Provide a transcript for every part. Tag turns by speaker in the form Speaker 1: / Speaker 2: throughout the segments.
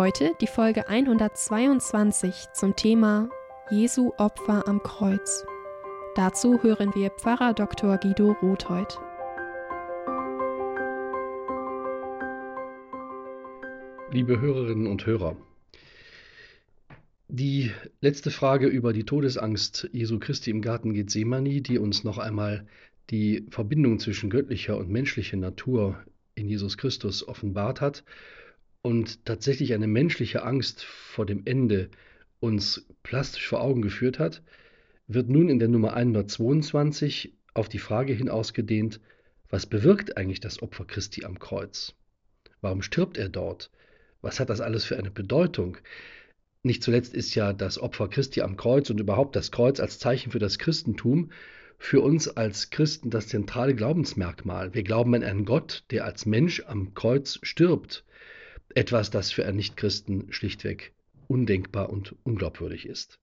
Speaker 1: Heute die Folge 122 zum Thema Jesu Opfer am Kreuz. Dazu hören wir Pfarrer Dr. Guido Rothheut.
Speaker 2: Liebe Hörerinnen und Hörer, die letzte Frage über die Todesangst Jesu Christi im Garten Gethsemane, die uns noch einmal die Verbindung zwischen göttlicher und menschlicher Natur in Jesus Christus offenbart hat und tatsächlich eine menschliche Angst vor dem Ende uns plastisch vor Augen geführt hat, wird nun in der Nummer 122 auf die Frage hin ausgedehnt, was bewirkt eigentlich das Opfer Christi am Kreuz? Warum stirbt er dort? Was hat das alles für eine Bedeutung? Nicht zuletzt ist ja das Opfer Christi am Kreuz und überhaupt das Kreuz als Zeichen für das Christentum für uns als Christen das zentrale Glaubensmerkmal. Wir glauben an einen Gott, der als Mensch am Kreuz stirbt etwas, das für einen Nichtchristen schlichtweg undenkbar und unglaubwürdig ist.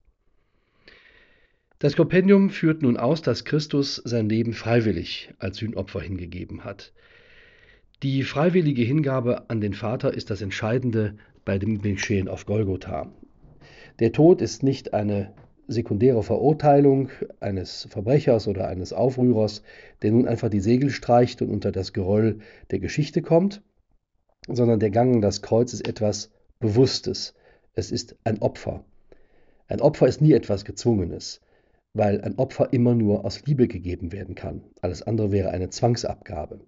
Speaker 2: Das Kompendium führt nun aus, dass Christus sein Leben freiwillig als Sühnopfer hingegeben hat. Die freiwillige Hingabe an den Vater ist das Entscheidende bei dem Geschehen auf Golgotha. Der Tod ist nicht eine sekundäre Verurteilung eines Verbrechers oder eines Aufrührers, der nun einfach die Segel streicht und unter das Geröll der Geschichte kommt, sondern der Gang an das Kreuz ist etwas Bewusstes. Es ist ein Opfer. Ein Opfer ist nie etwas Gezwungenes, weil ein Opfer immer nur aus Liebe gegeben werden kann. Alles andere wäre eine Zwangsabgabe.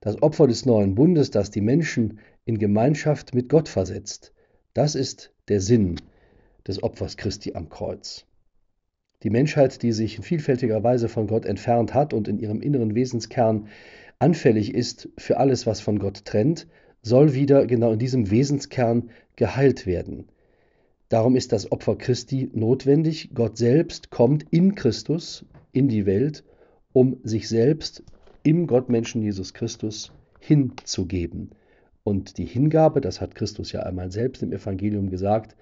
Speaker 2: Das Opfer des neuen Bundes, das die Menschen in Gemeinschaft mit Gott versetzt, das ist der Sinn des Opfers Christi am Kreuz. Die Menschheit, die sich in vielfältiger Weise von Gott entfernt hat und in ihrem inneren Wesenskern anfällig ist für alles, was von Gott trennt, soll wieder genau in diesem Wesenskern geheilt werden. Darum ist das Opfer Christi notwendig. Gott selbst kommt in Christus in die Welt, um sich selbst im Gottmenschen Jesus Christus hinzugeben. Und die Hingabe, das hat Christus ja einmal selbst im Evangelium gesagt,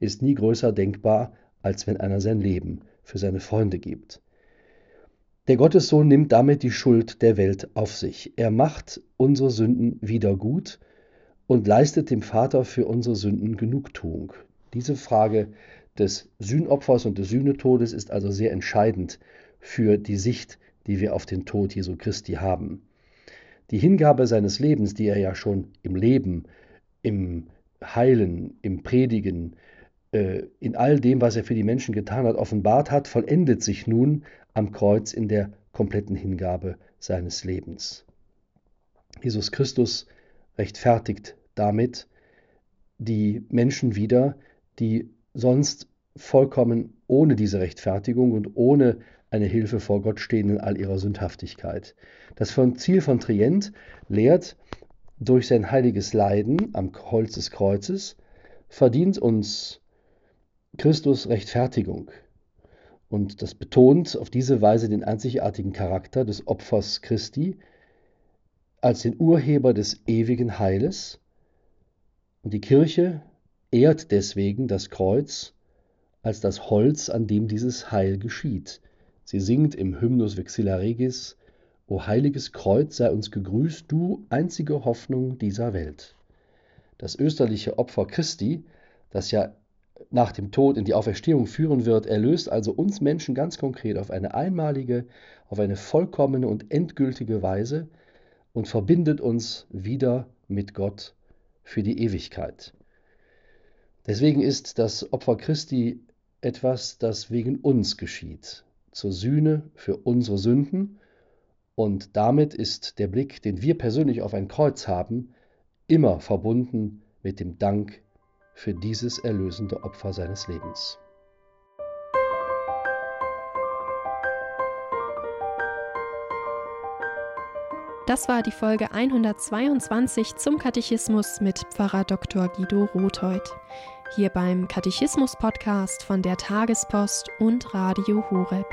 Speaker 2: ist nie größer denkbar, als wenn einer sein Leben für seine Freunde gibt. Der Gottessohn nimmt damit die Schuld der Welt auf sich. Er macht unsere Sünden wieder gut und leistet dem Vater für unsere Sünden Genugtuung. Diese Frage des Sühnopfers und des Sühnetodes ist also sehr entscheidend für die Sicht, die wir auf den Tod Jesu Christi haben. Die Hingabe seines Lebens, die er ja schon im Leben, im Heilen, im Predigen, äh, in all dem, was er für die Menschen getan hat, offenbart hat, vollendet sich nun am Kreuz in der kompletten Hingabe seines Lebens. Jesus Christus rechtfertigt damit die Menschen wieder, die sonst vollkommen ohne diese Rechtfertigung und ohne eine Hilfe vor Gott stehen in all ihrer Sündhaftigkeit. Das Ziel von Trient lehrt, durch sein heiliges Leiden am Holz des Kreuzes verdient uns Christus Rechtfertigung. Und das betont auf diese Weise den einzigartigen Charakter des Opfers Christi als den Urheber des ewigen Heiles. Und die Kirche ehrt deswegen das Kreuz als das Holz, an dem dieses Heil geschieht. Sie singt im Hymnus Vexilla Regis, O heiliges Kreuz sei uns gegrüßt, du einzige Hoffnung dieser Welt. Das österliche Opfer Christi, das ja nach dem Tod in die Auferstehung führen wird, erlöst also uns Menschen ganz konkret auf eine einmalige, auf eine vollkommene und endgültige Weise und verbindet uns wieder mit Gott für die Ewigkeit. Deswegen ist das Opfer Christi etwas, das wegen uns geschieht, zur Sühne für unsere Sünden, und damit ist der Blick, den wir persönlich auf ein Kreuz haben, immer verbunden mit dem Dank für dieses erlösende Opfer seines Lebens.
Speaker 1: Das war die Folge 122 zum Katechismus mit Pfarrer Dr. Guido Rotheuth. Hier beim Katechismus-Podcast von der Tagespost und Radio Horeb.